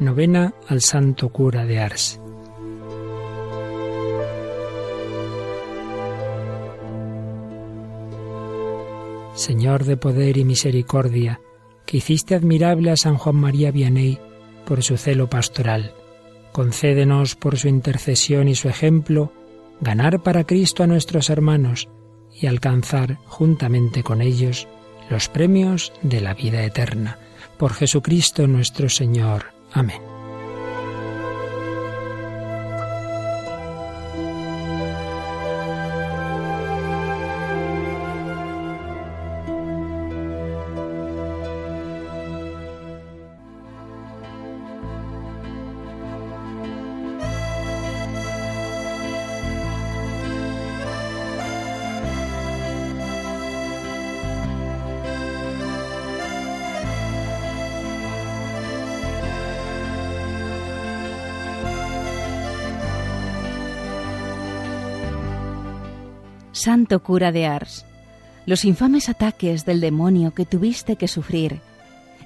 Novena al Santo Cura de Ars. Señor de poder y misericordia, que hiciste admirable a San Juan María Vianney por su celo pastoral, concédenos por su intercesión y su ejemplo ganar para Cristo a nuestros hermanos y alcanzar juntamente con ellos los premios de la vida eterna. Por Jesucristo nuestro Señor. Amén. Santo cura de Ars, los infames ataques del demonio que tuviste que sufrir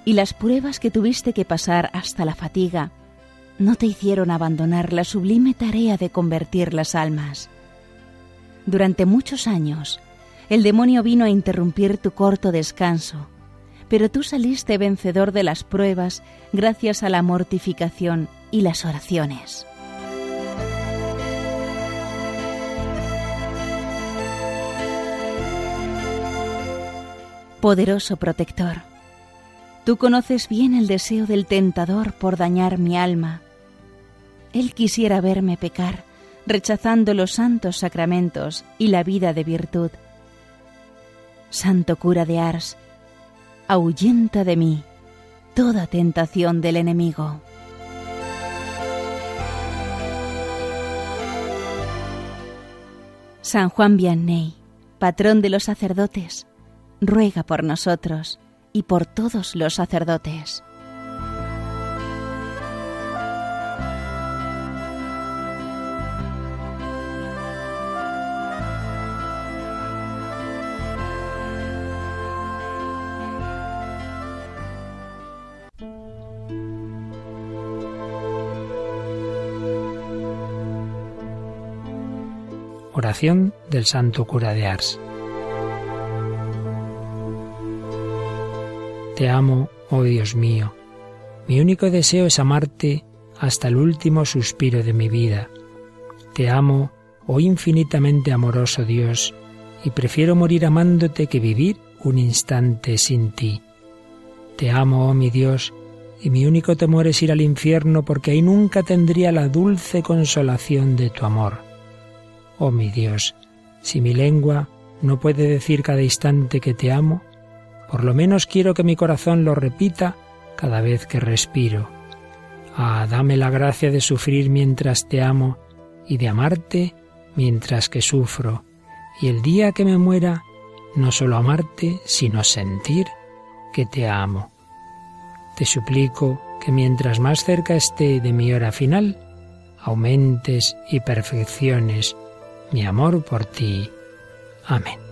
y las pruebas que tuviste que pasar hasta la fatiga no te hicieron abandonar la sublime tarea de convertir las almas. Durante muchos años, el demonio vino a interrumpir tu corto descanso, pero tú saliste vencedor de las pruebas gracias a la mortificación y las oraciones. Poderoso protector, tú conoces bien el deseo del tentador por dañar mi alma. Él quisiera verme pecar, rechazando los santos sacramentos y la vida de virtud. Santo cura de Ars, ahuyenta de mí toda tentación del enemigo. San Juan Vianney, patrón de los sacerdotes, ruega por nosotros y por todos los sacerdotes. Oración del Santo Cura de Ars. Te amo, oh Dios mío. Mi único deseo es amarte hasta el último suspiro de mi vida. Te amo, oh infinitamente amoroso Dios, y prefiero morir amándote que vivir un instante sin ti. Te amo, oh mi Dios, y mi único temor es ir al infierno porque ahí nunca tendría la dulce consolación de tu amor. Oh mi Dios, si mi lengua no puede decir cada instante que te amo, por lo menos quiero que mi corazón lo repita cada vez que respiro. Ah, dame la gracia de sufrir mientras te amo y de amarte mientras que sufro. Y el día que me muera, no solo amarte, sino sentir que te amo. Te suplico que mientras más cerca esté de mi hora final, aumentes y perfecciones mi amor por ti. Amén.